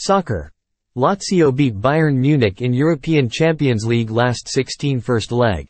Soccer. Lazio beat Bayern Munich in European Champions League last 16 first leg.